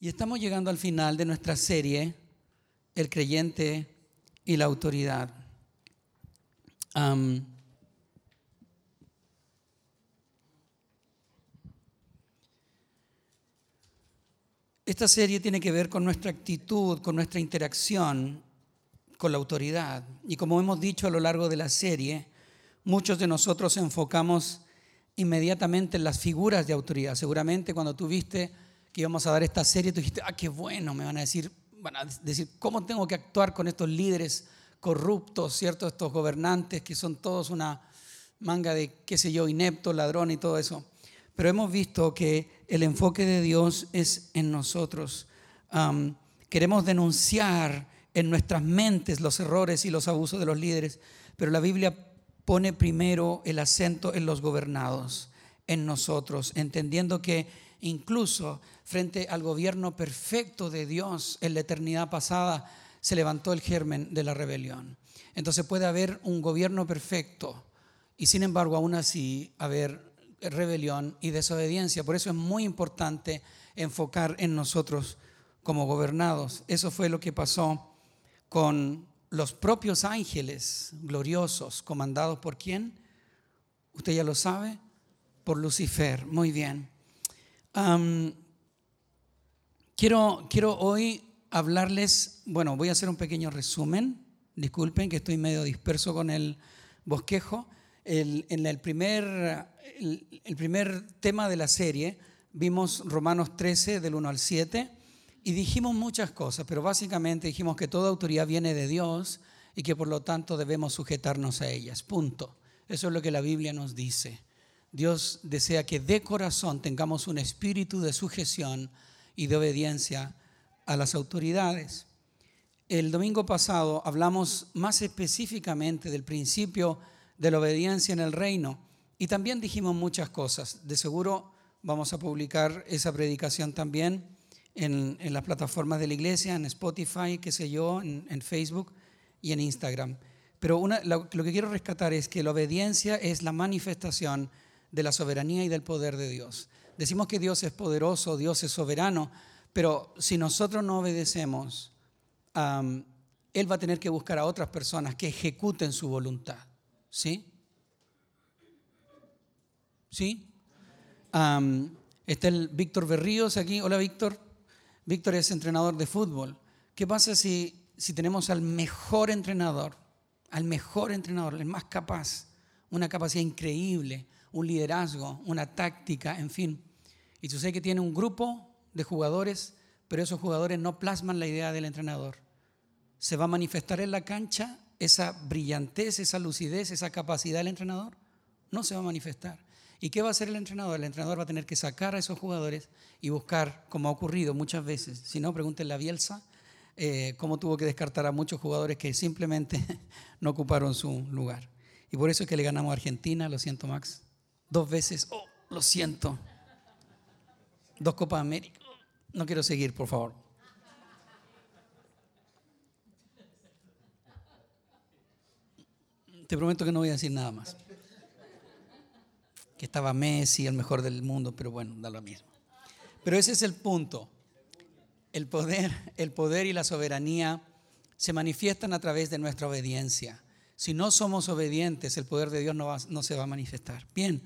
Y estamos llegando al final de nuestra serie, El creyente y la autoridad. esta serie tiene que ver con nuestra actitud, con nuestra interacción con la autoridad. Y como hemos dicho a lo largo de la serie, muchos de nosotros enfocamos inmediatamente en las figuras de autoridad. Seguramente cuando tú viste que íbamos a dar esta serie, tú dijiste, ah, qué bueno, me van a decir, van a decir, ¿cómo tengo que actuar con estos líderes corruptos, ¿cierto? Estos gobernantes que son todos una manga de, qué sé yo, inepto, ladrón y todo eso. Pero hemos visto que el enfoque de Dios es en nosotros. queremos denunciar en nuestras mentes los errores y los abusos de los líderes, pero la Biblia pone primero el acento en los gobernados, en nosotros, entendiendo que incluso frente al gobierno perfecto de Dios en la eternidad pasada, se levantó el germen de la rebelión. Entonces puede haber un gobierno perfecto y sin embargo aún así haber rebelión y desobediencia. Por eso es muy importante enfocar en nosotros como gobernados. Eso fue lo que pasó con los propios ángeles gloriosos, comandados por quién? Usted ya lo sabe, por Lucifer. Muy bien quiero, quiero hoy hablarles, bueno, voy a hacer un pequeño resumen. Disculpen que estoy medio disperso con el bosquejo. En el primer, el, primer tema de la serie vimos Romanos 13 del 1 al 7 y dijimos muchas cosas, pero básicamente dijimos que toda autoridad viene de Dios y que por lo tanto debemos sujetarnos a ellas. Punto. Eso es lo que la Biblia nos dice. Dios desea que de corazón tengamos un espíritu de sujeción y de obediencia a las autoridades. El domingo pasado hablamos más específicamente del principio de la obediencia en el reino y también dijimos muchas cosas. De seguro vamos a publicar esa predicación también en, las plataformas de la iglesia, en Spotify, qué sé yo, en, Facebook y en Instagram. Pero lo que quiero rescatar es que la obediencia es la manifestación la soberanía y del poder de Dios. Decimos que Dios es poderoso, Dios es soberano, pero si nosotros no obedecemos, Él va a tener que buscar a otras personas que ejecuten su voluntad. ¿Sí? ¿Sí? está el Víctor Berríos aquí. Hola Víctor. Víctor es entrenador de fútbol. ¿Qué pasa si, si tenemos al mejor entrenador, al mejor entrenador, el más capaz, una capacidad increíble, un liderazgo, una táctica, en fin. Y tú sabes que tiene un grupo de jugadores, pero esos jugadores no plasman la idea del entrenador. ¿Se va a manifestar en la cancha esa brillantez, esa lucidez, esa capacidad del entrenador? No se va a manifestar. ¿Y qué va a hacer el entrenador? El entrenador va a tener que sacar a esos jugadores y buscar, como ha ocurrido muchas veces, si no, pregúntenle a Bielsa, eh, cómo tuvo que descartar a muchos jugadores que simplemente no ocuparon su lugar. Y por eso es que le ganamos a Argentina, lo siento Max, dos veces, oh, lo siento. Dos Copas América. No quiero seguir, por favor. Te prometo que no voy a decir nada más. Que estaba Messi, el mejor del mundo, pero bueno, da lo mismo. Pero ese es el punto. El poder, el poder y la soberanía se manifiestan a través de nuestra obediencia. Si no somos obedientes, el poder de Dios no, no se va a manifestar. Bien,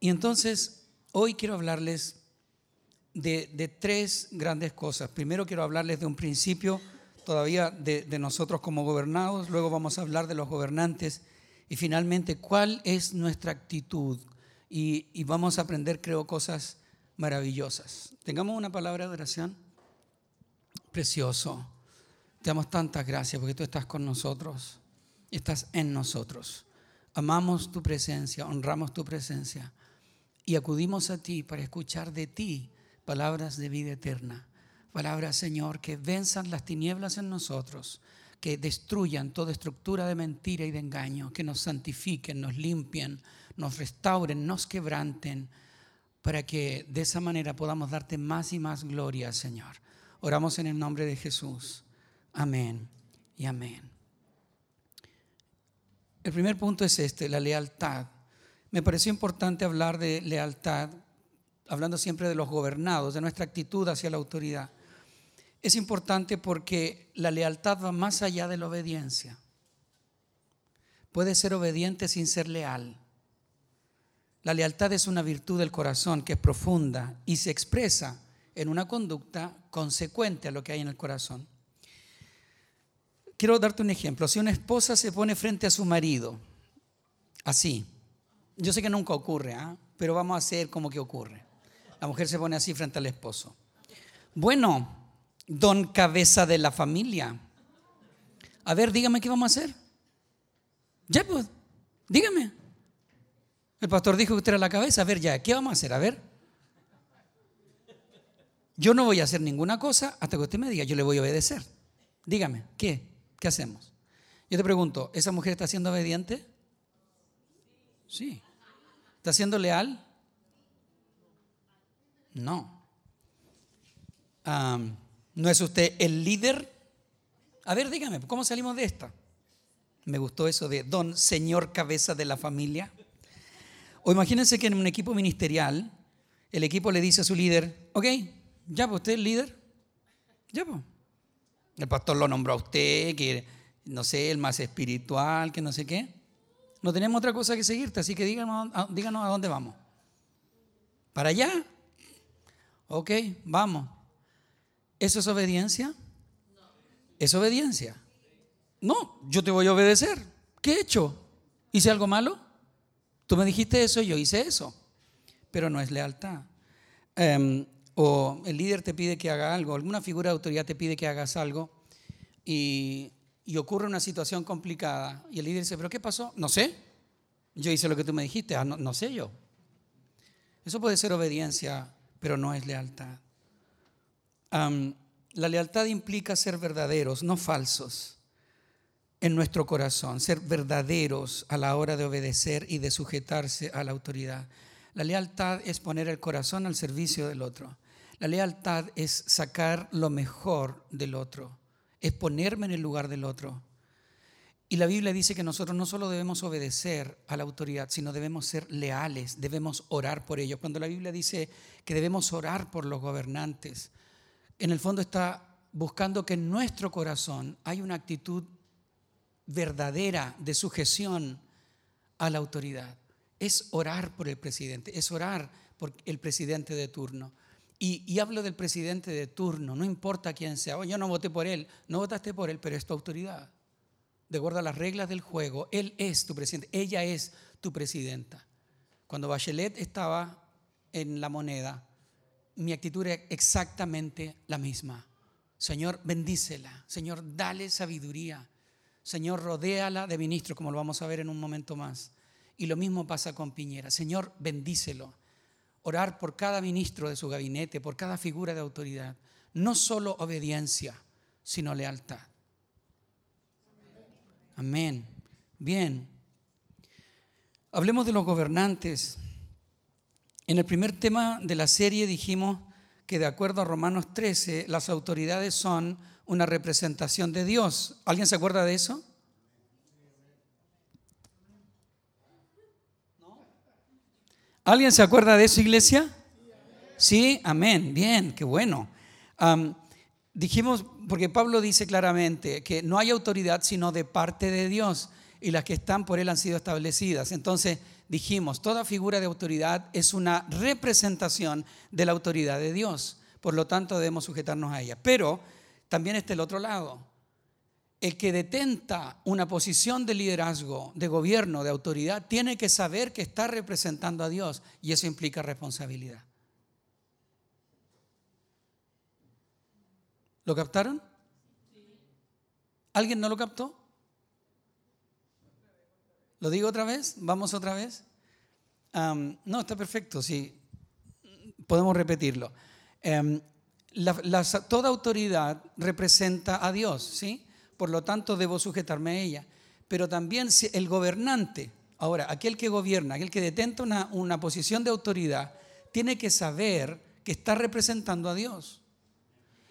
y entonces, hoy quiero hablarles de, tres grandes cosas. Primero quiero hablarles de un principio todavía de, nosotros como gobernados, luego vamos a hablar de los gobernantes y finalmente cuál es nuestra actitud. Y, vamos a aprender, creo, cosas maravillosas. Tengamos una palabra de oración. Precioso. Te damos tantas gracias porque tú estás con nosotros, estás en nosotros. Amamos tu presencia, honramos tu presencia y acudimos a ti para escuchar de ti palabras de vida eterna. Palabras, Señor, que venzan las tinieblas en nosotros, que destruyan toda estructura de mentira y de engaño, que nos santifiquen, nos limpien, nos restauren, nos quebranten, para que de esa manera podamos darte más y más gloria, Señor. Oramos en el nombre de Jesús. Amén y amén. El primer punto es este, la lealtad me pareció importante hablar de lealtad hablando siempre de los gobernados, de nuestra actitud hacia la autoridad, es importante porque la lealtad va más allá de la obediencia. Puede ser obediente sin ser leal. La lealtad es una virtud del corazón que es profunda y se expresa en una conducta consecuente a lo que hay en el corazón. Quiero darte un ejemplo. Si una esposa se pone frente a su marido, así, yo sé que nunca ocurre, ¿ah? pero vamos a hacer como que ocurre. La mujer se pone así frente al esposo. Bueno, don cabeza de la familia. A ver, dígame qué vamos a hacer. Ya, pues, dígame. El pastor dijo que usted era la cabeza. A ver, ya, ¿qué vamos a hacer? A ver. Yo no voy a hacer ninguna cosa hasta que usted me diga, yo le voy a obedecer. Dígame, ¿qué? ¿Qué hacemos? Yo te pregunto, ¿esa mujer está siendo obediente? Sí. ¿Está siendo leal? No. ¿No es usted el líder? A ver, dígame, ¿cómo salimos de esta? Me gustó eso de don señor cabeza de la familia. O imagínense que en un equipo ministerial, el equipo le dice a su líder, ok, ya, pues usted es el líder. Ya, pues. El pastor lo nombró a usted, que no sé, el más espiritual, que no sé qué. No tenemos otra cosa que seguirte, así que díganos, díganos a dónde vamos. ¿Para allá? Ok, vamos. ¿Eso es obediencia? ¿Es obediencia? No, yo te voy a obedecer. ¿Qué he hecho? ¿Hice algo malo? Tú me dijiste eso, yo hice eso. Pero no es lealtad. Em, o el líder te pide que haga algo, alguna figura de autoridad te pide que hagas algo y, ocurre una situación complicada y el líder dice, ¿pero qué pasó? No sé. Yo hice lo que tú me dijiste, ah, no, no sé yo. Eso puede ser obediencia, pero no es lealtad. la lealtad implica ser verdaderos, no falsos, en nuestro corazón, ser verdaderos a la hora de obedecer y de sujetarse a la autoridad. La lealtad es poner el corazón al servicio del otro. La lealtad es sacar lo mejor del otro, es ponerme en el lugar del otro. Y la Biblia dice que nosotros no solo debemos obedecer a la autoridad, sino debemos ser leales, debemos orar por ellos. Cuando la Biblia dice que debemos orar por los gobernantes, en el fondo está buscando que en nuestro corazón hay una actitud verdadera de sujeción a la autoridad. Es orar por el presidente, es orar por el presidente de turno. Y, hablo del presidente de turno, no importa quién sea. Oh, yo no voté por él, no votaste por él, pero es tu autoridad. De acuerdo a las reglas del juego, él es tu presidente, ella es tu presidenta. Cuando Bachelet estaba en la moneda, mi actitud era exactamente la misma. Señor, bendícela. Señor, dale sabiduría. Señor, rodéala de ministro, como lo vamos a ver en un momento más. Y lo mismo pasa con Piñera. Señor, bendícelo orar por cada ministro de su gabinete, por cada figura de autoridad. No solo obediencia, sino lealtad. Amén. Bien. Hablemos de los gobernantes. En el primer tema de la serie dijimos que de acuerdo a Romanos 13, las autoridades son una representación de Dios. ¿Alguien se acuerda de eso? ¿Alguien se acuerda de eso, iglesia? Sí, amén, bien, qué bueno. dijimos, porque Pablo dice claramente que no hay autoridad sino de parte de Dios y las que están por Él han sido establecidas. Entonces dijimos, toda figura de autoridad es una representación de la autoridad de Dios. Por lo tanto, debemos sujetarnos a ella. Pero también está el otro lado el que detenta una posición de liderazgo, de gobierno, de autoridad, tiene que saber que está representando a Dios y eso implica responsabilidad. ¿Lo captaron? ¿Alguien no lo captó? ¿Lo digo otra vez? ¿Vamos otra vez? no, está perfecto, sí. Podemos repetirlo. Em, toda autoridad representa a Dios, ¿sí? Por lo tanto debo sujetarme a ella. Pero también el gobernante, ahora, aquel que gobierna, aquel que detenta una, una posición de autoridad, tiene que saber que está representando a Dios.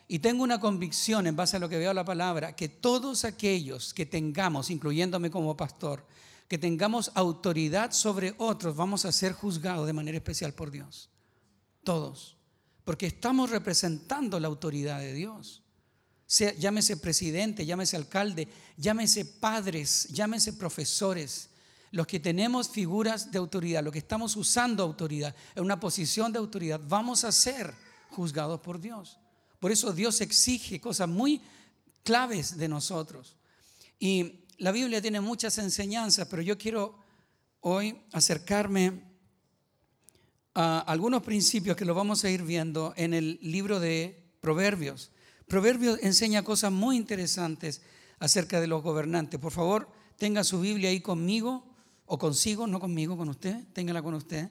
Y tengo una convicción en base a lo que veo la palabra, que todos aquellos que tengamos, incluyéndome como pastor, que tengamos autoridad sobre otros, vamos a ser juzgados de manera especial por Dios. todos, porque estamos representando la autoridad de Dios. Llámese presidente, llámese alcalde, llámese padres, llámese profesores, los que tenemos figuras de autoridad, los que estamos usando autoridad, en una posición de autoridad, vamos a ser juzgados por Dios. Por eso Dios exige cosas muy claves de nosotros. Y la Biblia tiene muchas enseñanzas, pero yo quiero hoy acercarme a algunos principios que lo vamos a ir viendo en el libro de Proverbios. Proverbios enseña cosas muy interesantes acerca de los gobernantes. Por favor, tenga su Biblia ahí conmigo o consigo, no conmigo, con usted, téngala con usted.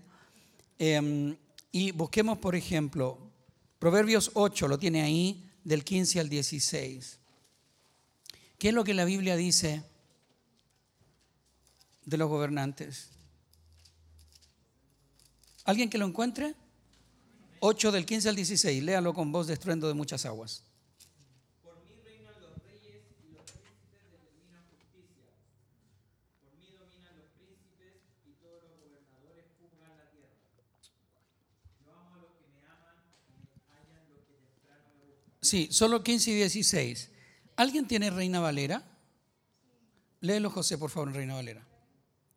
Em, y busquemos, por ejemplo, Proverbios 8, lo tiene ahí, del 15 al 16. ¿Qué es lo que la Biblia dice de los gobernantes? ¿Alguien que lo encuentre? 8 del 15 al 16, léalo con voz de estruendo de muchas aguas. Sí, solo 15 y 16. ¿Alguien tiene Reina Valera? Léelo, José, por favor, Reina Valera.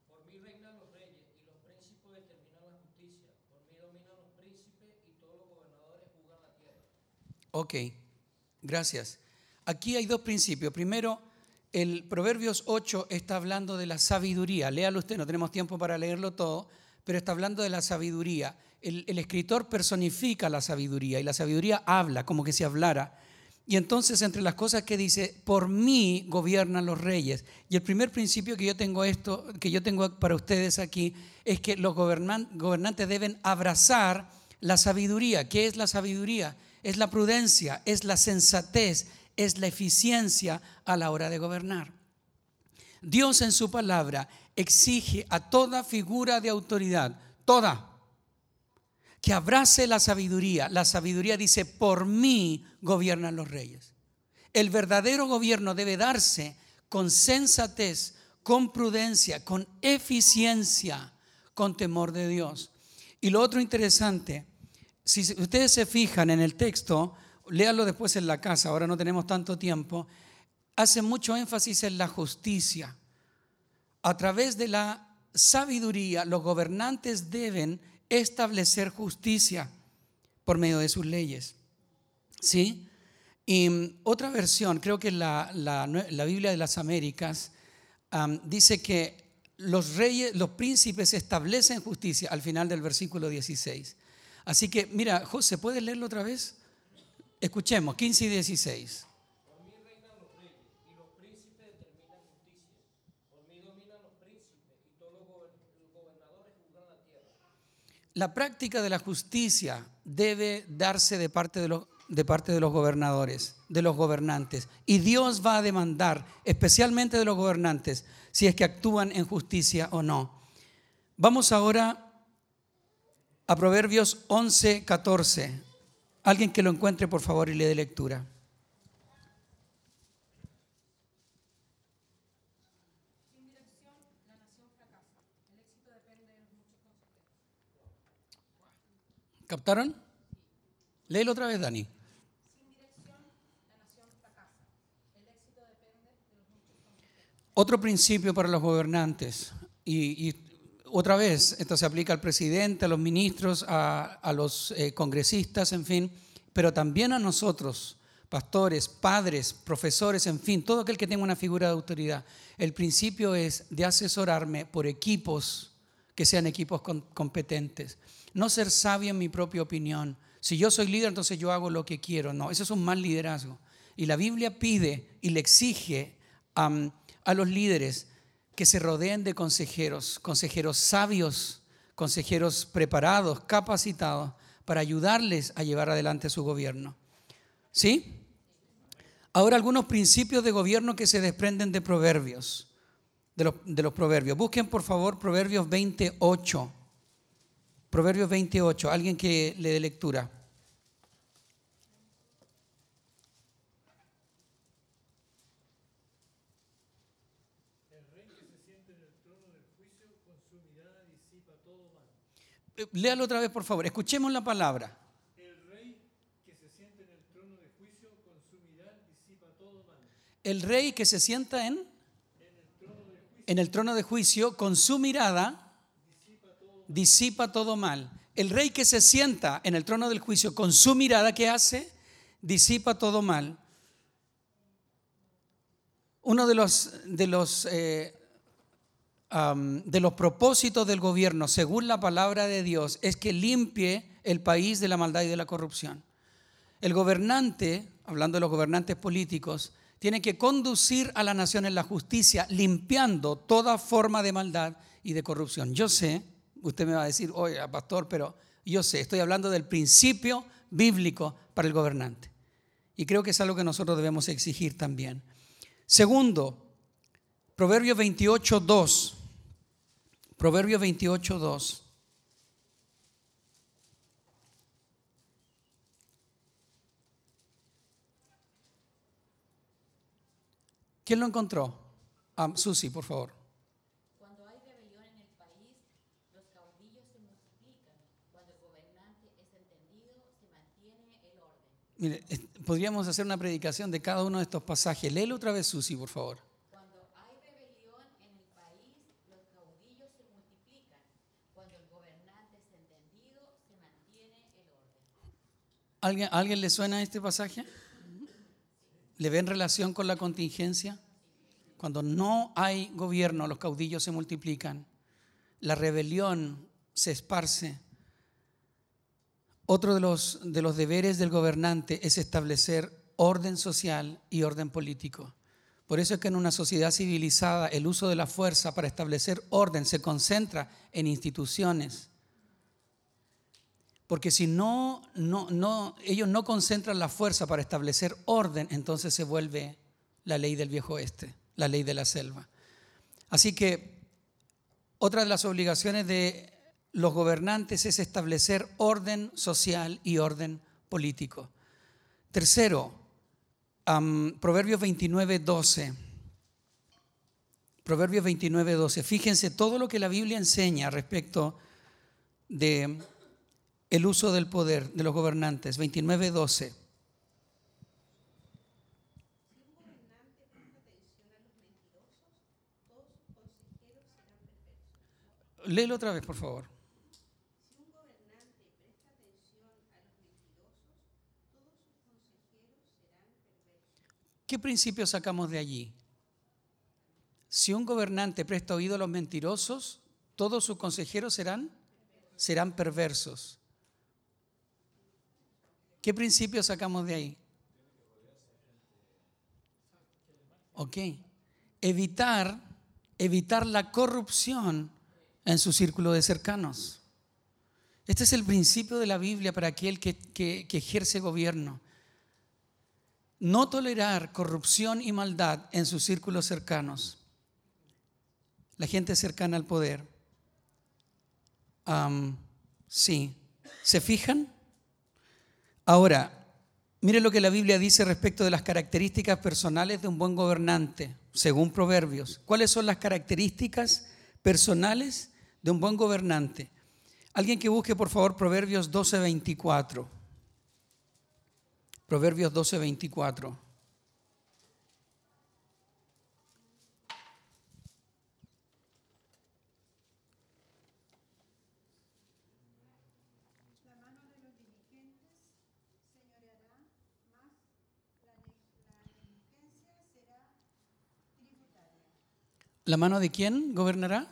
Por mí reinan los reyes y los príncipes determinan la justicia. Por mí dominan los príncipes y todos los gobernadores juzgan la tierra. Ok, gracias. Aquí hay dos principios. Primero, el Proverbios 8 está hablando de la sabiduría. Léalo usted, no tenemos tiempo para leerlo todo, pero está hablando de la sabiduría el, escritor personifica la sabiduría y la sabiduría habla como que si hablara. Y entonces entre las cosas que dice, por mí gobiernan los reyes. Y el primer principio que yo tengo esto, que yo tengo para ustedes aquí, es que los gobernantes deben abrazar la sabiduría. ¿Qué es la sabiduría? Es la prudencia, es la sensatez, es la eficiencia a la hora de gobernar. Dios en su palabra exige a toda figura de autoridad, toda, que abrace la sabiduría. La sabiduría dice, por mí gobiernan los reyes. El verdadero gobierno debe darse con sensatez, con prudencia, con eficiencia, con temor de Dios. Y lo otro interesante, si ustedes se fijan en el texto, léalo después en la casa, ahora no tenemos tanto tiempo, hace mucho énfasis en la justicia. A través de la sabiduría, los gobernantes deben establecer justicia por medio de sus leyes. ¿Sí? Y mm, otra versión, creo que la, la, Biblia de las Américas dice que los reyes, los príncipes establecen justicia al final del versículo 16. Así que, mira, José, ¿puedes leerlo otra vez? Escuchemos, 15 y 16. La práctica de la justicia debe darse de parte de, los, de parte de los gobernadores, de los gobernantes. Y Dios va a demandar, especialmente de los gobernantes, si es que actúan en justicia o no. Vamos ahora a Proverbios 11, 14. Alguien que lo encuentre, por favor, y le dé lectura. ¿Captaron? Léelo otra vez, Dani. Otro principio para los gobernantes, y, otra vez, esto se aplica al presidente, a los ministros, a, los eh, congresistas, en fin, pero también a nosotros, pastores, padres, profesores, en fin, todo aquel que tenga una figura de autoridad. El principio es de asesorarme por equipos que sean equipos competentes no ser sabio en mi propia opinión. Si yo soy líder, entonces yo hago lo que quiero. No, eso es un mal liderazgo. Y la Biblia pide y le exige a los líderes que se rodeen de consejeros, consejeros sabios, consejeros preparados, capacitados para ayudarles a llevar adelante su gobierno. ¿Sí? Ahora algunos principios de gobierno que se desprenden de proverbios, de los, de los proverbios. Busquen por favor Proverbios 28. Proverbios 28, alguien que le dé lectura. Eh, Léalo otra vez, por favor. Escuchemos la palabra. El rey que se sienta en el trono de juicio con su mirada disipa todo mal. El rey que se sienta en, en el trono de juicio con su mirada disipa todo mal. El rey que se sienta en el trono del juicio con su mirada, ¿qué hace? Disipa todo mal. Uno de los, de los, eh, de los propósitos del gobierno, según la palabra de Dios, es que limpie el país de la maldad y de la corrupción. El gobernante, hablando de los gobernantes políticos, tiene que conducir a la nación en la justicia, limpiando toda forma de maldad y de corrupción. Yo sé, usted me va a decir, oye, pastor, pero yo sé, estoy hablando del principio bíblico para el gobernante. Y creo que es algo que nosotros debemos exigir también. Segundo, Proverbios 28, 2. Proverbios 28, 2. ¿Quién lo encontró? Ah, Susi, por favor. Cuando hay rebelión en el país, los caudillos se multiplican. Cuando el gobernante es entendido, se mantiene el orden. Mire, podríamos hacer una predicación de cada uno de estos pasajes. Léelo otra vez, Susi, por favor. Cuando hay rebelión en el país, los caudillos se multiplican. Cuando el gobernante es entendido, se mantiene el orden. ¿Alguien, ¿a ¿Alguien le suena este pasaje? ¿Le ven relación con la contingencia? Cuando no hay gobierno, los caudillos se multiplican, la rebelión se esparce. Otro de los, de los deberes del gobernante es establecer orden social y orden político. Por eso es que en una sociedad civilizada el uso de la fuerza para establecer orden se concentra en instituciones, porque si no, no, no, ellos no concentran la fuerza para establecer orden, entonces se vuelve la ley del viejo oeste, la ley de la selva. Así que otra de las obligaciones de los gobernantes es establecer orden social y orden político. Tercero, Proverbios 29, 12. Proverbios 29, 12. Fíjense todo lo que la Biblia enseña respecto de el uso del poder de los gobernantes. 29, 12. Léelo otra vez, por favor. ¿Qué principio sacamos de allí? Si un gobernante presta oído a los mentirosos, todos sus consejeros serán, serán perversos. ¿Qué principio sacamos de ahí? Ok. Evitar, evitar la corrupción en su círculo de cercanos. Este es el principio de la Biblia para aquel que, ejerce gobierno. No tolerar corrupción y maldad en sus círculos cercanos. La gente cercana al poder. Sí. ¿Se fijan? Ahora, mire lo que la Biblia dice respecto de las características personales de un buen gobernante, según Proverbios. ¿Cuáles son las características personales de un buen gobernante? Alguien que busque, por favor, Proverbios 12:24. Proverbios 12:24. La mano de los diligentes señoreará más, la, ne- la negligencia será tributaria. ¿La mano de quién gobernará?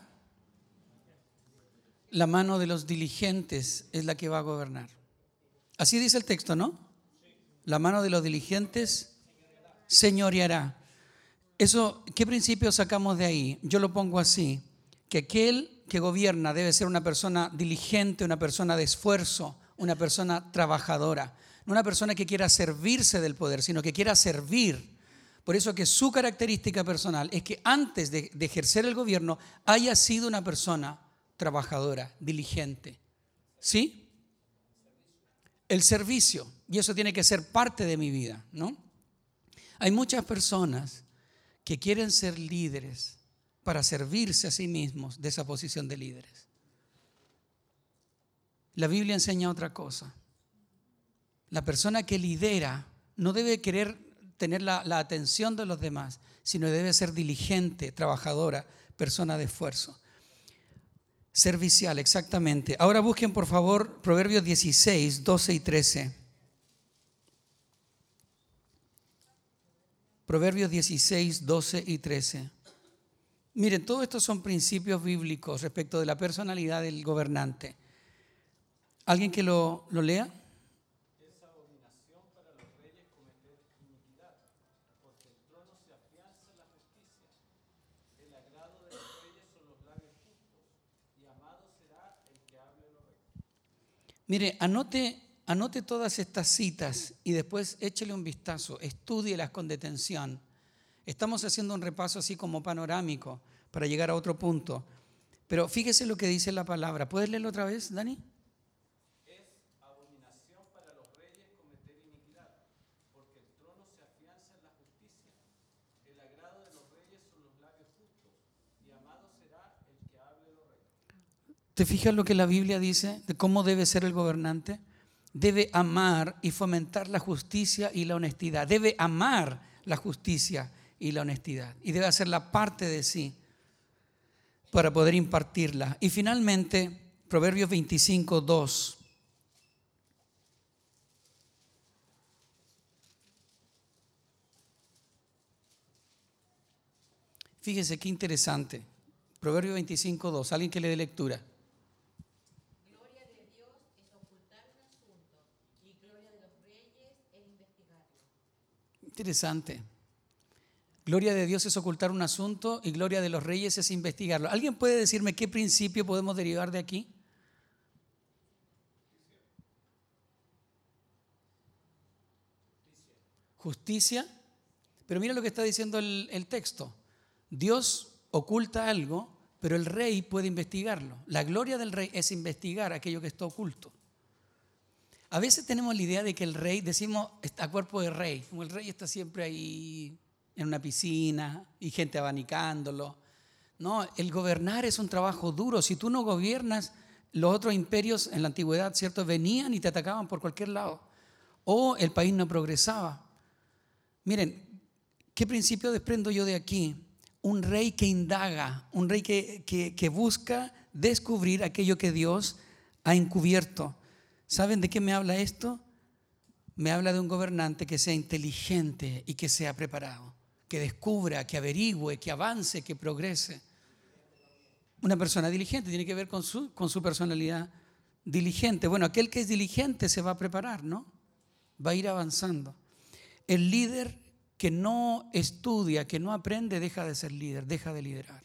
La mano de los diligentes es la que va a gobernar. Así dice el texto, ¿no? La mano de los diligentes señoreará. Eso, ¿qué principio sacamos de ahí? Yo lo pongo así, que aquel que gobierna debe ser una persona diligente, una persona de esfuerzo, una persona trabajadora, no una persona que quiera servirse del poder, sino que quiera servir. Por eso que su característica personal es que antes de, de ejercer el gobierno haya sido una persona trabajadora, diligente. ¿Sí? El servicio, y eso tiene que ser parte de mi vida, ¿no? Hay muchas personas que quieren ser líderes para servirse a sí mismos de esa posición de líderes. La Biblia enseña otra cosa. La persona que lidera no debe querer tener la, atención de los demás, sino debe ser diligente, trabajadora, persona de esfuerzo. Servicial, exactamente. Ahora busquen por favor Proverbios 16, 12 y 13. Proverbios 16, 12 y 13. Miren, todos estos son principios bíblicos respecto de la personalidad del gobernante. ¿Alguien que lo, lo lea? Mire, anote, anote todas estas citas y después échele un vistazo, estúdielas con detención. Estamos haciendo un repaso así como panorámico para llegar a otro punto. Pero fíjese lo que dice la palabra. ¿Puedes leerlo otra vez, Dani? Es abominación para los reyes cometer iniquidad, porque el trono se afianza en la justicia. El agrado de los reyes son los labios justos, y amado será el que hable lo recto. ¿Te fijas lo que la Biblia dice de cómo debe ser el gobernante? Debe amar y fomentar la justicia y la honestidad. Debe amar la justicia y la honestidad. Y debe hacerla parte de sí para poder impartirla. Y finalmente, Proverbios 25, 2. Fíjese qué interesante. Proverbio 25, 2. Alguien que le dé lectura. Gloria de Dios es ocultar un asunto y gloria de los reyes es investigarlo. Interesante. Gloria de Dios es ocultar un asunto y gloria de los reyes es investigarlo. ¿Alguien puede decirme qué principio podemos derivar de aquí? Justicia. Pero mira lo que está diciendo el, el texto. Dios oculta algo, pero el rey puede investigarlo. La gloria del rey es investigar aquello que está oculto. A veces tenemos la idea de que el rey, decimos, está cuerpo de rey, como el rey está siempre ahí en una piscina y gente abanicándolo. No, el gobernar es un trabajo duro. Si tú no gobiernas, los otros imperios en la antigüedad, ¿cierto? Venían y te atacaban por cualquier lado. O el país no progresaba. Miren, ¿qué principio desprendo yo de aquí? Un rey que indaga, un rey que, que, que busca descubrir aquello que Dios ha encubierto. ¿Saben de qué me habla esto? Me habla de un gobernante que sea inteligente y que sea preparado, que descubra, que averigüe, que avance, que progrese. Una persona diligente tiene que ver con su, con su personalidad diligente. Bueno, aquel que es diligente se va a preparar, ¿no? Va a ir avanzando. El líder que no estudia, que no aprende, deja de ser líder, deja de liderar.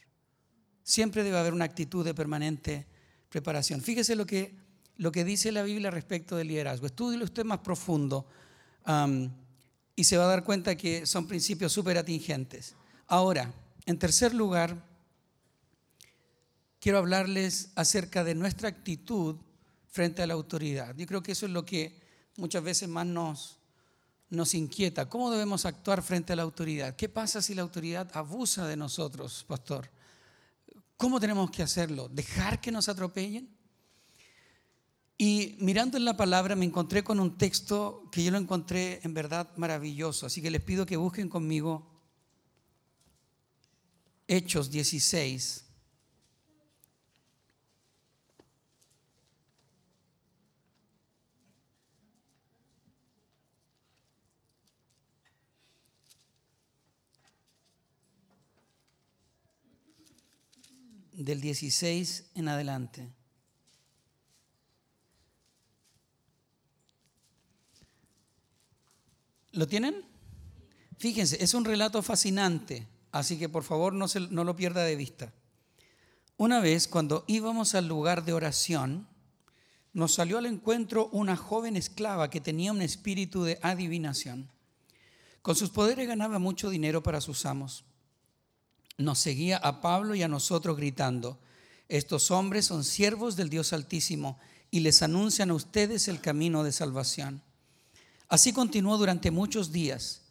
Siempre debe haber una actitud de permanente preparación. Fíjese lo que, lo que dice la Biblia respecto del liderazgo. Estúdielo usted más profundo y se va a dar cuenta que son principios súper atingentes. Ahora, en tercer lugar, quiero hablarles acerca de nuestra actitud frente a la autoridad. Yo creo que eso es lo que muchas veces más nos, nos inquieta. ¿Cómo debemos actuar frente a la autoridad? ¿Qué pasa si la autoridad abusa de nosotros, pastor? ¿Cómo tenemos que hacerlo? ¿Dejar que nos atropellen? Y mirando en la palabra me encontré con un texto que yo lo encontré en verdad maravilloso. Así que les pido que busquen conmigo Hechos 16. del 16 en adelante. ¿Lo tienen? Fíjense, es un relato fascinante, así que por favor no, se, lo pierda de vista. Una vez, cuando íbamos al lugar de oración, nos salió al encuentro una joven esclava que tenía un espíritu de adivinación. Con sus poderes ganaba mucho dinero para sus amos nos seguía a Pablo y a nosotros gritando, estos hombres son siervos del Dios Altísimo y les anuncian a ustedes el camino de salvación. Así continuó durante muchos días.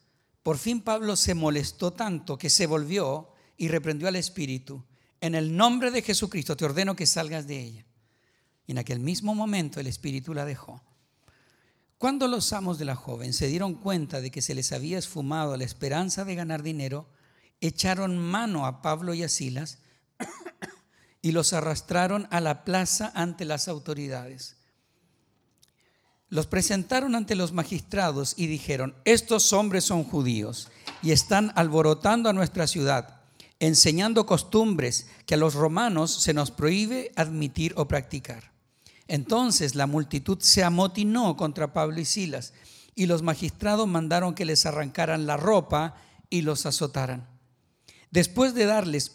Por fin Pablo se molestó tanto que se volvió y reprendió al espíritu. En el nombre de Jesucristo te ordeno que salgas de ella. Y en aquel mismo momento el espíritu la dejó. Cuando los amos de la joven se dieron cuenta de que se les había esfumado la esperanza de ganar dinero, echaron mano a Pablo y a Silas y los arrastraron a la plaza ante las autoridades. Los presentaron ante los magistrados y dijeron, estos hombres son judíos y están alborotando a nuestra ciudad, enseñando costumbres que a los romanos se nos prohíbe admitir o practicar. Entonces la multitud se amotinó contra Pablo y Silas y los magistrados mandaron que les arrancaran la ropa y los azotaran. Después de darles,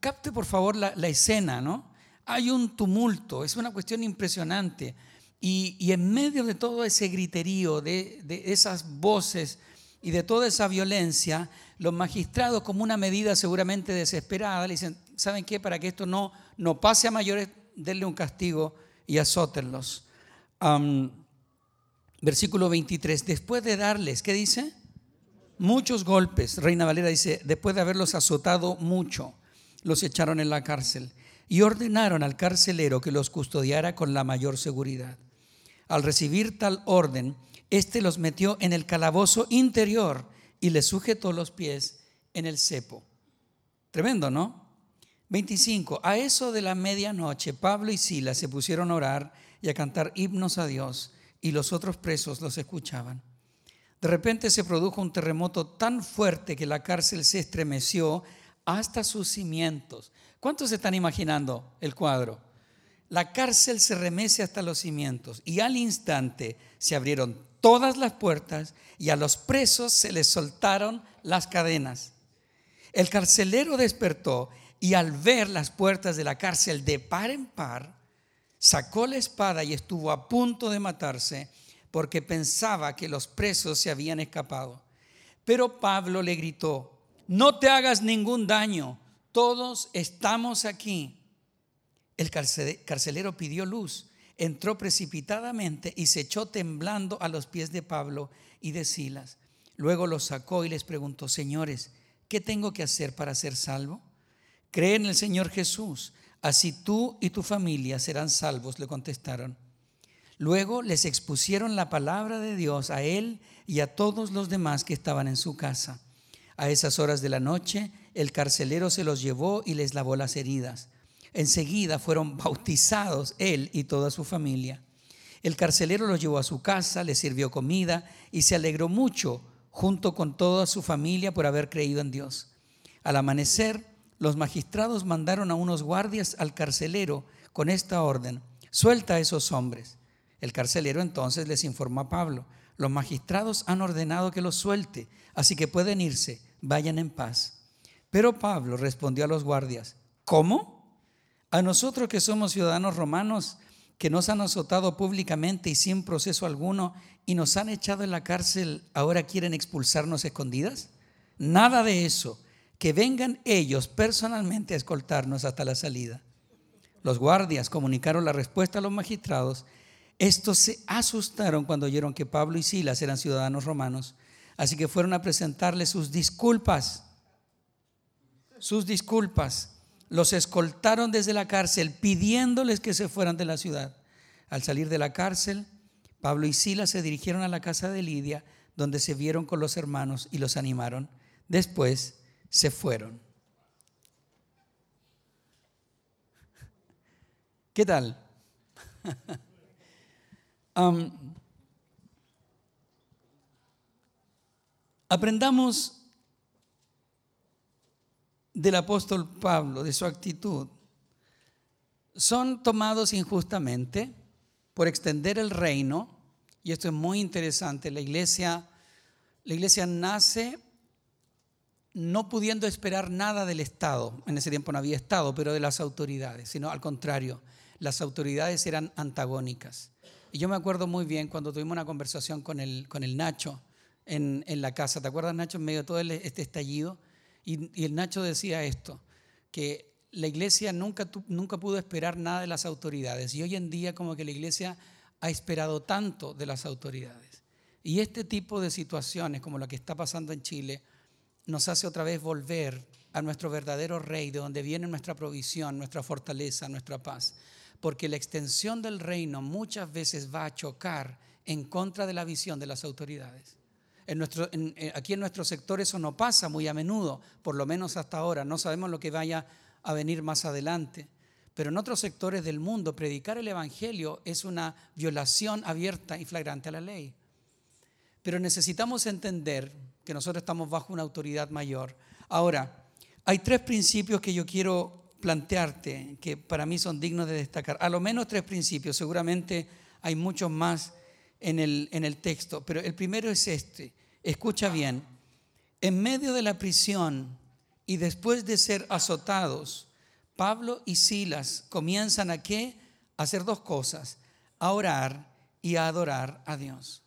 capte por favor la, la escena, ¿no? Hay un tumulto, es una cuestión impresionante. Y, en medio de todo ese griterío, de, esas voces y de toda esa violencia, los magistrados, como una medida seguramente desesperada, le dicen, ¿saben qué? Para que esto no, no pase a mayores, denle un castigo y azótenlos. Versículo 23, después de darles, ¿qué dice? Muchos golpes, Reina Valera dice, después de haberlos azotado mucho, los echaron en la cárcel y ordenaron al carcelero que los custodiara con la mayor seguridad. Al recibir tal orden, éste los metió en el calabozo interior y les sujetó los pies en el cepo. Tremendo, ¿no? 25. A eso de la medianoche, Pablo y Silas se pusieron a orar y a cantar himnos a Dios, y los otros presos los escuchaban. De repente se produjo un terremoto tan fuerte que la cárcel se estremeció hasta sus cimientos. ¿Cuántos se están imaginando el cuadro? La cárcel se remece hasta los cimientos y al instante se abrieron todas las puertas y a los presos se les soltaron las cadenas. El carcelero despertó y al ver las puertas de la cárcel de par en par, sacó la espada y estuvo a punto de matarse porque pensaba que los presos se habían escapado. Pero Pablo le gritó, no te hagas ningún daño, todos estamos aquí. El carcelero pidió luz, entró precipitadamente y se echó temblando a los pies de Pablo y de Silas. Luego los sacó y les preguntó, señores, ¿qué tengo que hacer para ser salvo? Cree en el Señor Jesús, así tú y tu familia serán salvos, le contestaron. Luego les expusieron la palabra de Dios a él y a todos los demás que estaban en su casa. A esas horas de la noche, el carcelero se los llevó y les lavó las heridas. Enseguida fueron bautizados él y toda su familia. El carcelero los llevó a su casa, les sirvió comida y se alegró mucho junto con toda su familia por haber creído en Dios. Al amanecer, los magistrados mandaron a unos guardias al carcelero con esta orden, suelta a esos hombres. El carcelero entonces les informó a Pablo, los magistrados han ordenado que los suelte, así que pueden irse, vayan en paz. Pero Pablo respondió a los guardias, ¿cómo? A nosotros que somos ciudadanos romanos, que nos han azotado públicamente y sin proceso alguno y nos han echado en la cárcel, ahora quieren expulsarnos escondidas? Nada de eso que vengan ellos personalmente a escoltarnos hasta la salida. Los guardias comunicaron la respuesta a los magistrados. Estos se asustaron cuando oyeron que Pablo y Silas eran ciudadanos romanos, así que fueron a presentarles sus disculpas. Sus disculpas. Los escoltaron desde la cárcel pidiéndoles que se fueran de la ciudad. Al salir de la cárcel, Pablo y Silas se dirigieron a la casa de Lidia, donde se vieron con los hermanos y los animaron. Después se fueron. ¿Qué tal? um, aprendamos del apóstol Pablo, de su actitud. Son tomados injustamente por extender el reino, y esto es muy interesante, la iglesia, la iglesia nace no pudiendo esperar nada del Estado, en ese tiempo no había Estado, pero de las autoridades, sino al contrario, las autoridades eran antagónicas. Y yo me acuerdo muy bien cuando tuvimos una conversación con el, con el Nacho en, la casa, ¿te acuerdas Nacho? En medio de todo este estallido, y, y el Nacho decía esto, que la iglesia nunca, nunca pudo esperar nada de las autoridades, y hoy en día como que la iglesia ha esperado tanto de las autoridades. Y este tipo de situaciones, como la que está pasando en Chile, nos hace otra vez volver a nuestro verdadero rey, de donde viene nuestra provisión, nuestra fortaleza, nuestra paz. porque la extensión del reino muchas veces va a chocar en contra de la visión de las autoridades. Eh, aquí en nuestro sector eso no pasa muy a menudo, por lo menos hasta ahora. No sabemos lo que vaya a venir más adelante. Pero en otros sectores del mundo, predicar el Evangelio es una violación abierta y flagrante a la ley. Pero necesitamos entender que nosotros estamos bajo una autoridad mayor. Ahora, hay tres principios que yo quiero plantearte que para mí son dignos de destacar. A lo menos tres principios, seguramente hay muchos más en el, en el texto, pero el primero es este. Escucha bien, en medio de la prisión y después de ser azotados, Pablo y Silas comienzan a qué? A hacer dos cosas, a orar y a adorar a Dios.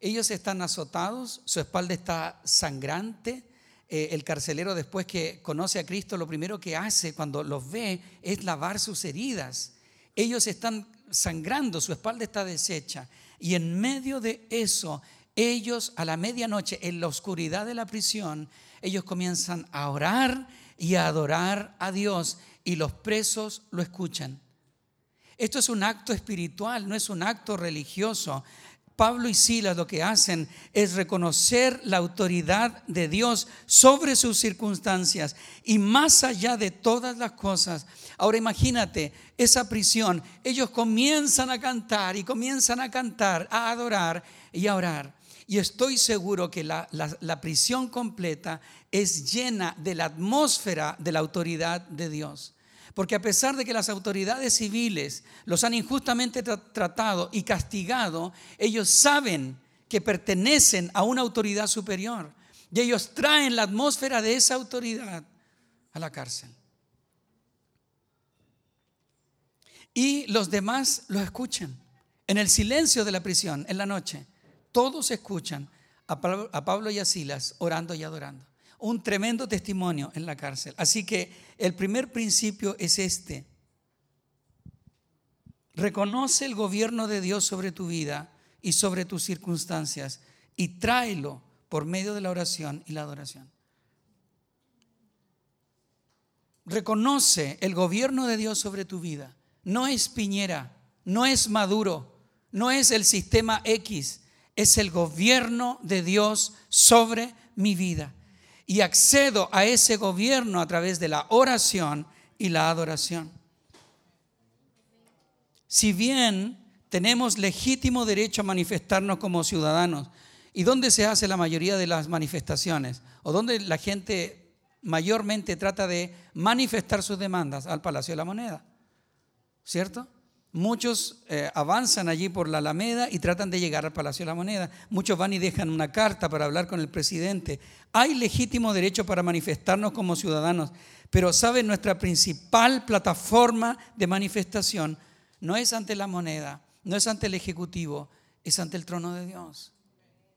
Ellos están azotados, su espalda está sangrante. Eh, el carcelero después que conoce a Cristo, lo primero que hace cuando los ve es lavar sus heridas. Ellos están sangrando, su espalda está deshecha. Y en medio de eso, ellos a la medianoche, en la oscuridad de la prisión, ellos comienzan a orar y a adorar a Dios y los presos lo escuchan. Esto es un acto espiritual, no es un acto religioso. Pablo y Silas lo que hacen es reconocer la autoridad de Dios sobre sus circunstancias y más allá de todas las cosas. Ahora imagínate esa prisión. Ellos comienzan a cantar y comienzan a cantar, a adorar y a orar. Y estoy seguro que la, la- prisión completa es llena de la atmósfera de la autoridad de Dios. Porque a pesar de que las autoridades civiles los han injustamente tra- tratado y castigado, ellos saben que pertenecen a una autoridad superior. Y ellos traen la atmósfera de esa autoridad a la cárcel. Y los demás los escuchan. En el silencio de la prisión, en la noche, todos escuchan a Pablo, y a Silas orando y adorando. Un tremendo testimonio en la cárcel. Así que el primer principio es este. Reconoce el gobierno de Dios sobre tu vida y sobre tus circunstancias y tráelo por medio de la oración y la adoración. Reconoce el gobierno de Dios sobre tu vida. No es Piñera, no es Maduro, no es el sistema X, es el gobierno de Dios sobre mi vida. Y accedo a ese gobierno a través de la oración y la adoración. Si bien tenemos legítimo derecho a manifestarnos como ciudadanos, ¿y dónde se hace la mayoría de las manifestaciones? ¿O dónde la gente mayormente trata de manifestar sus demandas? Al Palacio de la Moneda, ¿cierto? Muchos eh, avanzan allí por la Alameda y tratan de llegar al Palacio de la Moneda. Muchos van y dejan una carta para hablar con el presidente. Hay legítimo derecho para manifestarnos como ciudadanos, pero ¿saben? Nuestra principal plataforma de manifestación no es ante la moneda, no es ante el Ejecutivo, es ante el trono de Dios.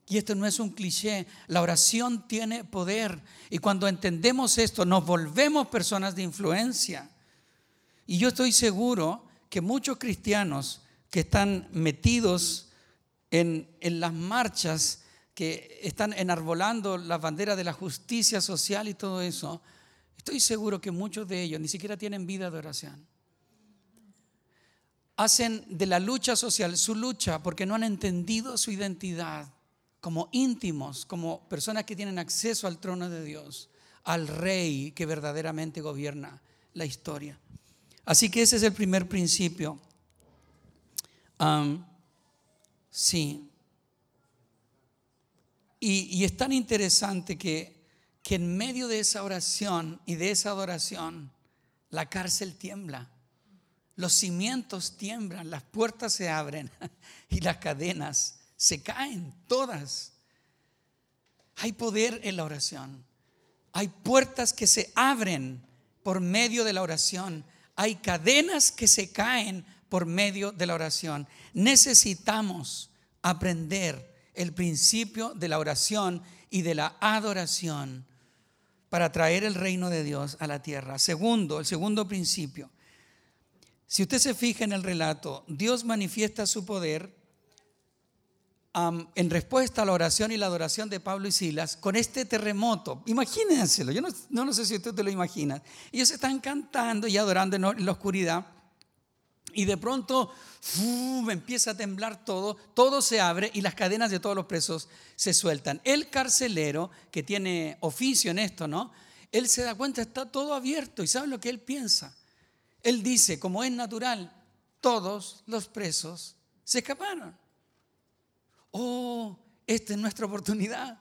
Y esto no es un cliché, la oración tiene poder. Y cuando entendemos esto, nos volvemos personas de influencia. Y yo estoy seguro que muchos cristianos que están metidos en, en las marchas, que están enarbolando la bandera de la justicia social y todo eso, estoy seguro que muchos de ellos ni siquiera tienen vida de oración. Hacen de la lucha social su lucha porque no han entendido su identidad como íntimos, como personas que tienen acceso al trono de Dios, al rey que verdaderamente gobierna la historia. Así que ese es el primer principio. Sí. Y, y es tan interesante que, que en medio de esa oración y de esa adoración, la cárcel tiembla, los cimientos tiemblan, las puertas se abren y las cadenas se caen, todas. Hay poder en la oración. Hay puertas que se abren por medio de la oración. Hay cadenas que se caen por medio de la oración. Necesitamos aprender el principio de la oración y de la adoración para traer el reino de Dios a la tierra. Segundo, el segundo principio. Si usted se fija en el relato, Dios manifiesta su poder en respuesta a la oración y la adoración de Pablo y Silas con este terremoto. Imagínenselo, yo no, no, sé si usted te lo imagina. Ellos están cantando y adorando en la oscuridad Y de pronto ¡fu! empieza a temblar todo, todo se abre y las cadenas de todos los presos se sueltan. El carcelero, que tiene oficio en esto, ¿no? Él se da cuenta, está todo abierto y sabe lo que él piensa. Él dice, como es natural, todos los presos se escaparon. Oh, esta es nuestra oportunidad.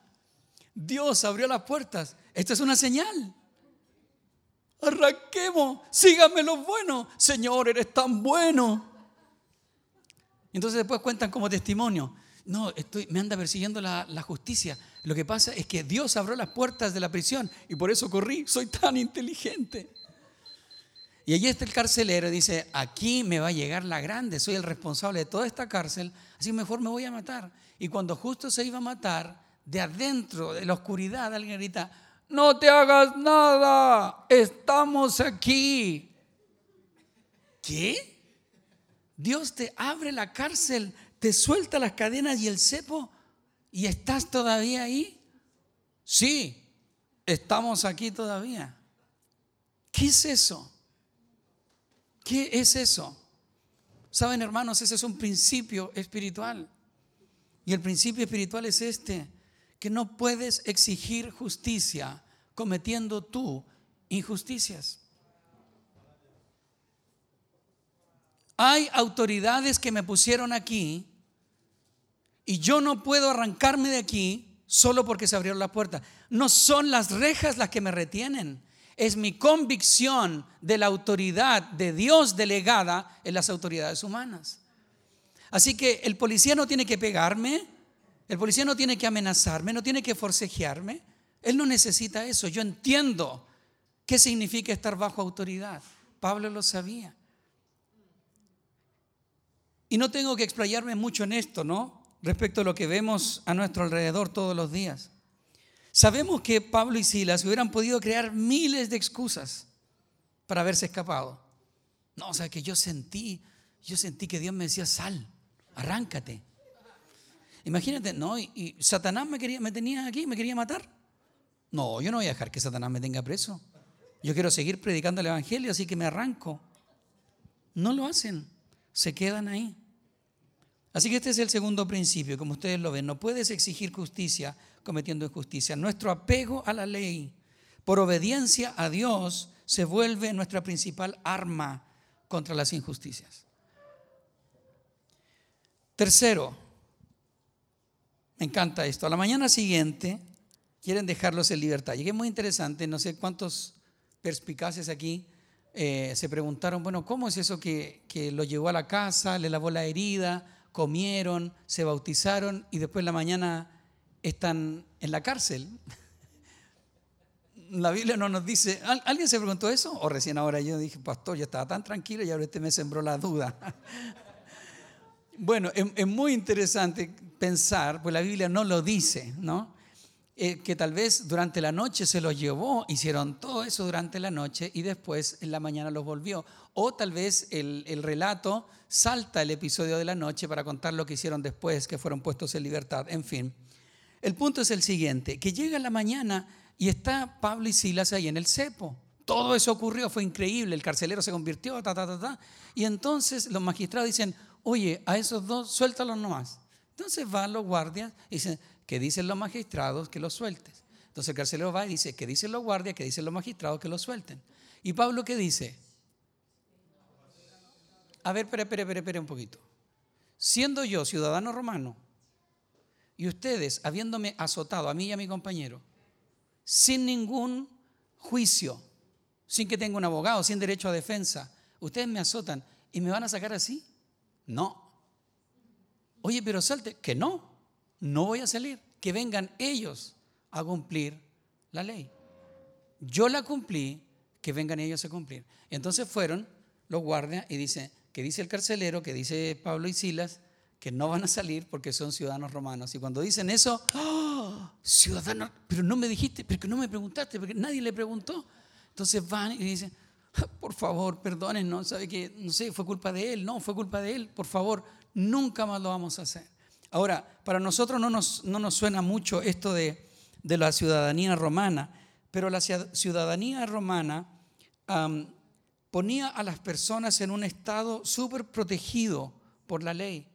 Dios abrió las puertas. Esta es una señal. Arranquemos, síganme lo bueno. Señor, eres tan bueno. Entonces después cuentan como testimonio. No, estoy, me anda persiguiendo la, la justicia. Lo que pasa es que Dios abrió las puertas de la prisión y por eso corrí. Soy tan inteligente. Y allí está el carcelero y dice, aquí me va a llegar la grande, soy el responsable de toda esta cárcel, así mejor me voy a matar. Y cuando justo se iba a matar, de adentro, de la oscuridad, alguien grita, no te hagas nada, estamos aquí. ¿Qué? Dios te abre la cárcel, te suelta las cadenas y el cepo y estás todavía ahí. Sí, estamos aquí todavía. ¿Qué es eso? ¿Qué es eso? Saben, hermanos, ese es un principio espiritual. Y el principio espiritual es este, que no puedes exigir justicia cometiendo tú injusticias. Hay autoridades que me pusieron aquí y yo no puedo arrancarme de aquí solo porque se abrieron la puerta. No son las rejas las que me retienen es mi convicción de la autoridad de Dios delegada en las autoridades humanas. Así que el policía no tiene que pegarme, el policía no tiene que amenazarme, no tiene que forcejearme. Él no necesita eso. Yo entiendo qué significa estar bajo autoridad. Pablo lo sabía. Y no tengo que explayarme mucho en esto, ¿no? Respecto a lo que vemos a nuestro alrededor todos los días. Sabemos que Pablo y Silas hubieran podido crear miles de excusas para haberse escapado. No, o sea, que yo sentí, yo sentí que Dios me decía, sal, arráncate. Imagínate, no, y, Satanás me, quería, me tenía aquí, me quería matar. No, yo no voy a dejar que Satanás me tenga preso. Yo quiero seguir predicando el Evangelio, así que me arranco. No lo hacen, se quedan ahí. Así que este es el segundo principio, como ustedes lo ven. No puedes exigir justicia cometiendo injusticia. Nuestro apego a la ley por obediencia a Dios se vuelve nuestra principal arma contra las injusticias. Tercero, me encanta esto, a la mañana siguiente quieren dejarlos en libertad. Y es muy interesante, no sé cuántos perspicaces aquí eh, se preguntaron, bueno, ¿cómo es eso que, que lo llevó a la casa, le lavó la herida, comieron, se bautizaron y después la mañana están en la cárcel. La Biblia no nos dice, ¿alguien se preguntó eso? O recién ahora yo dije, pastor, yo estaba tan tranquilo y ahora usted me sembró la duda. Bueno, es, muy interesante pensar, pues la Biblia no lo dice, ¿no? Eh, que tal vez durante la noche se los llevó, hicieron todo eso durante la noche y después en la mañana los volvió. O tal vez el relato salta el episodio de la noche para contar lo que hicieron después, que fueron puestos en libertad, en fin. El punto es el siguiente, que llega la mañana y está Pablo y Silas ahí en el cepo. Todo eso ocurrió, fue increíble, el carcelero se convirtió, ta, ta, ta, ta. Y entonces los magistrados dicen, oye, a esos dos suéltalos nomás. Entonces van los guardias y dicen, que dicen los magistrados que los sueltes. Entonces el carcelero va y dice, que dicen los guardias, que dicen los magistrados que los suelten. ¿Y Pablo qué dice? A ver, espere, espere, espere un poquito. Siendo yo ciudadano romano, y ustedes, habiéndome azotado a mí y a mi compañero, sin ningún juicio, sin que tenga un abogado, sin derecho a defensa, ustedes me azotan y me van a sacar así. No. Oye, pero salte, que no, no voy a salir, que vengan ellos a cumplir la ley. Yo la cumplí, que vengan ellos a cumplir. Entonces fueron los guardias y dice, que dice el carcelero, que dice Pablo y Silas, que no van a salir porque son ciudadanos romanos. Y cuando dicen eso, ¡Oh! ciudadanos, pero no me dijiste, pero no me preguntaste, porque nadie le preguntó. Entonces van y dicen, ah, por favor, perdonen, no sabe que, no sé, fue culpa de él, no, fue culpa de él, por favor, nunca más lo vamos a hacer. Ahora, para nosotros no nos, no nos suena mucho esto de, de la ciudadanía romana, pero la ciudadanía romana ponía a las personas en un estado súper protegido por la ley.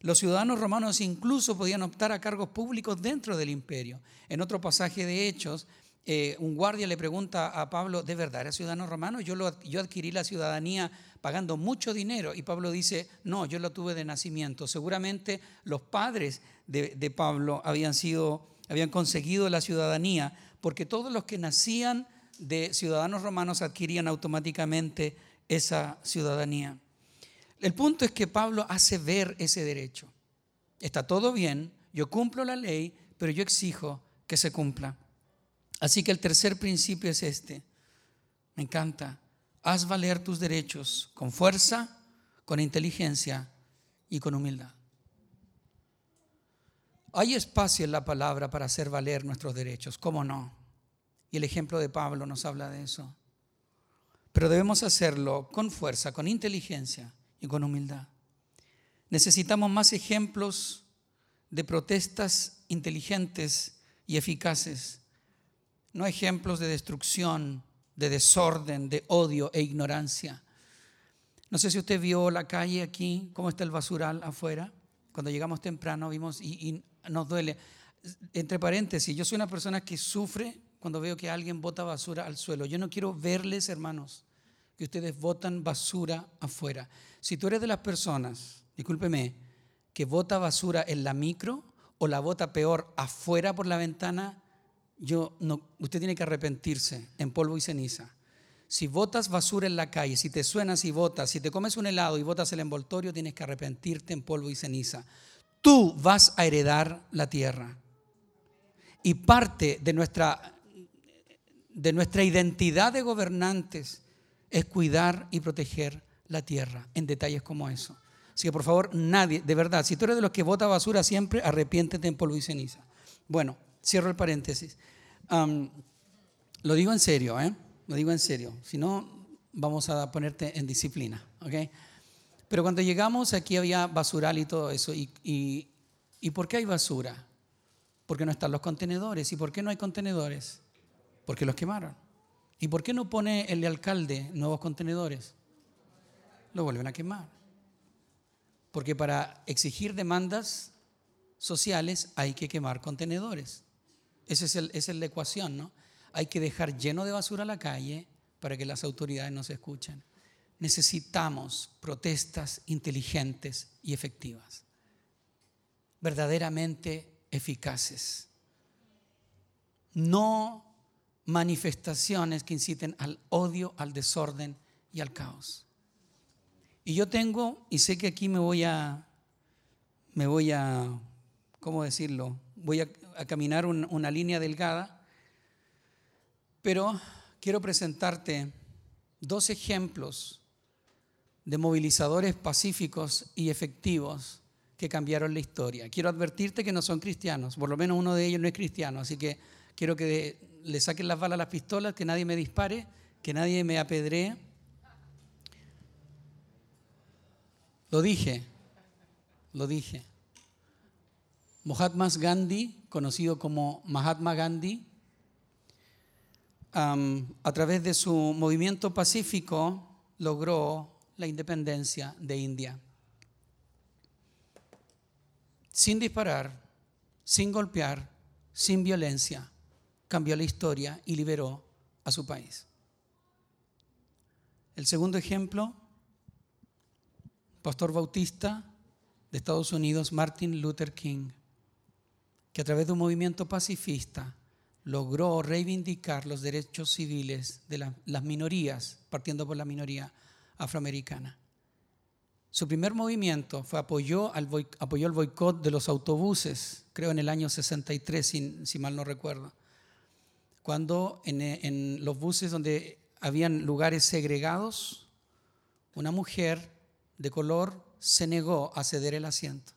Los ciudadanos romanos incluso podían optar a cargos públicos dentro del imperio. En otro pasaje de Hechos, eh, un guardia le pregunta a Pablo, ¿de verdad eres ciudadano romano? Yo, lo, adquirí la ciudadanía pagando mucho dinero. Y Pablo dice, no, yo lo tuve de nacimiento. Seguramente los padres de, Pablo habían, habían conseguido la ciudadanía, porque todos los que nacían de ciudadanos romanos adquirían automáticamente esa ciudadanía. El punto es que Pablo hace ver ese derecho. Está todo bien, yo cumplo la ley, pero yo exijo que se cumpla. Así que el tercer principio es este. Me encanta. Haz valer tus derechos con fuerza, con inteligencia y con humildad. Hay espacio en la palabra para hacer valer nuestros derechos, ¿cómo no? Y el ejemplo de Pablo nos habla de eso. Pero debemos hacerlo con fuerza, con inteligencia y con humildad. Necesitamos más ejemplos de protestas inteligentes y eficaces, no ejemplos de destrucción, de desorden, de odio e ignorancia. No sé si usted vio la calle aquí, cómo está el basural afuera. Cuando llegamos temprano vimos y, y nos duele. Entre paréntesis, yo soy una persona que sufre cuando veo que alguien bota basura al suelo. Yo no quiero verles, hermanos, que ustedes botan basura afuera. Si tú eres de las personas, discúlpeme, que bota basura en la micro o la bota peor afuera por la ventana, yo no, usted tiene que arrepentirse en polvo y ceniza. Si botas basura en la calle, si te suenas y botas, si te comes un helado y botas el envoltorio, tienes que arrepentirte en polvo y ceniza. Tú vas a heredar la tierra. Y parte de nuestra, de nuestra identidad de gobernantes es cuidar y proteger la tierra en detalles como eso. Así que por favor, nadie, de verdad, si tú eres de los que vota basura siempre, arrepiéntete en polvo y ceniza. Bueno, cierro el paréntesis. lo digo en serio, ¿eh? Lo digo en serio. Si no, vamos a ponerte en disciplina, ¿ok? Pero cuando llegamos aquí había basural y todo eso. ¿Y, y, y por qué hay basura? Porque no están los contenedores. ¿Y por qué no hay contenedores? Porque los quemaron. ¿Y por qué no pone el alcalde nuevos contenedores? Lo vuelven a quemar. Porque para exigir demandas sociales hay que quemar contenedores. Esa es, esa es la ecuación, ¿no? Hay que dejar lleno de basura la calle para que las autoridades nos escuchen. Necesitamos protestas inteligentes y efectivas, verdaderamente eficaces. No manifestaciones que inciten al odio, al desorden y al caos. Y yo tengo, y sé que aquí me voy a, me voy a, ¿cómo decirlo? Voy a, caminar una línea delgada, pero quiero presentarte dos ejemplos de movilizadores pacíficos y efectivos que cambiaron la historia. Quiero advertirte que no son cristianos, por lo menos uno de ellos no es cristiano, así que quiero que le saquen las balas a las pistolas, que nadie me dispare, que nadie me apedree. Lo dije, lo dije. Mahatma Gandhi, conocido como Mahatma Gandhi, a través de su movimiento pacífico logró la independencia de India. Sin disparar, sin golpear, sin violencia, cambió la historia y liberó a su país. El segundo ejemplo, pastor bautista de Estados Unidos, Martin Luther King, que a través de un movimiento pacifista logró reivindicar los derechos civiles de las minorías, partiendo por la minoría afroamericana. Su primer movimiento fue apoyó, al, apoyó el boicot de los autobuses, creo en el año 63, si mal no recuerdo cuando en, los buses donde habían lugares segregados, una mujer de color se negó a ceder el asiento.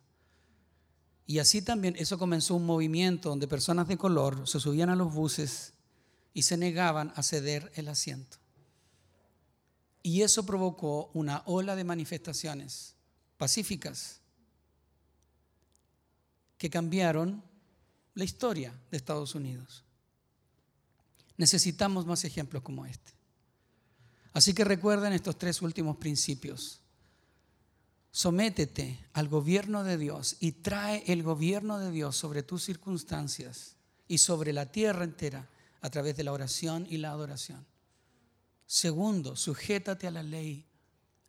Y así también eso comenzó un movimiento donde personas de color se subían a los buses y se negaban a ceder el asiento. Y eso provocó una ola de manifestaciones pacíficas que cambiaron la historia de Estados Unidos. Necesitamos más ejemplos como este. Así que recuerden estos tres últimos principios. Sométete al gobierno de Dios y trae el gobierno de Dios sobre tus circunstancias y sobre la tierra entera a través de la oración y la adoración. Segundo, sujétate a la ley.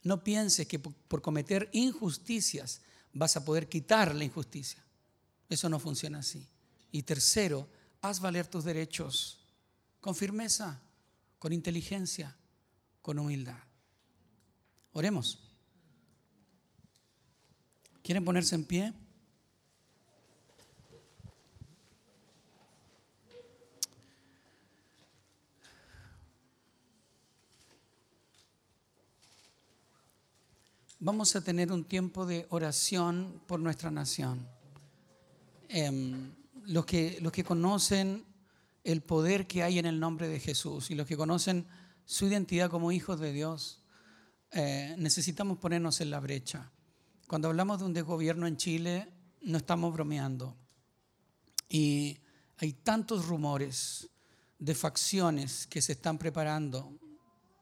No pienses que por cometer injusticias vas a poder quitar la injusticia. Eso no funciona así. Y tercero, haz valer tus derechos con firmeza, con inteligencia, con humildad. Oremos. ¿Quieren ponerse en pie? Vamos a tener un tiempo de oración por nuestra nación. Em, los, que, los que conocen el poder que hay en el nombre de Jesús y los que conocen su identidad como hijos de Dios, eh, necesitamos ponernos en la brecha. Cuando hablamos de un desgobierno en Chile, no estamos bromeando. Y hay tantos rumores de facciones que se están preparando.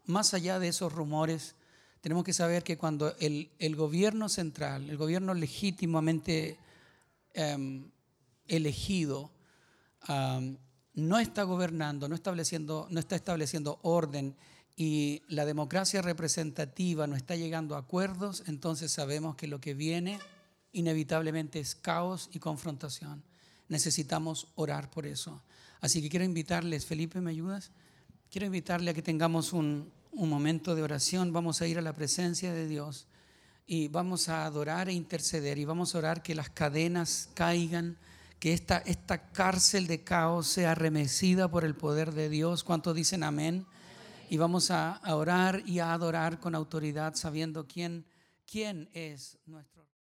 Más allá de esos rumores, tenemos que saber que cuando el, gobierno central, el gobierno legítimamente em, elegido, no está gobernando, no, estableciendo, no está estableciendo orden y la democracia representativa no está llegando a acuerdos, entonces sabemos que lo que viene inevitablemente es caos y confrontación. Necesitamos orar por eso. Así que quiero invitarles, Felipe, ¿me ayudas? Quiero invitarle a que tengamos un, un momento de oración, vamos a ir a la presencia de Dios y vamos a adorar e interceder y vamos a orar que las cadenas caigan que esta, esta cárcel de caos sea remecida por el poder de Dios. ¿Cuántos dicen amén? Y vamos a, a orar y a adorar con autoridad sabiendo quién, quién es nuestro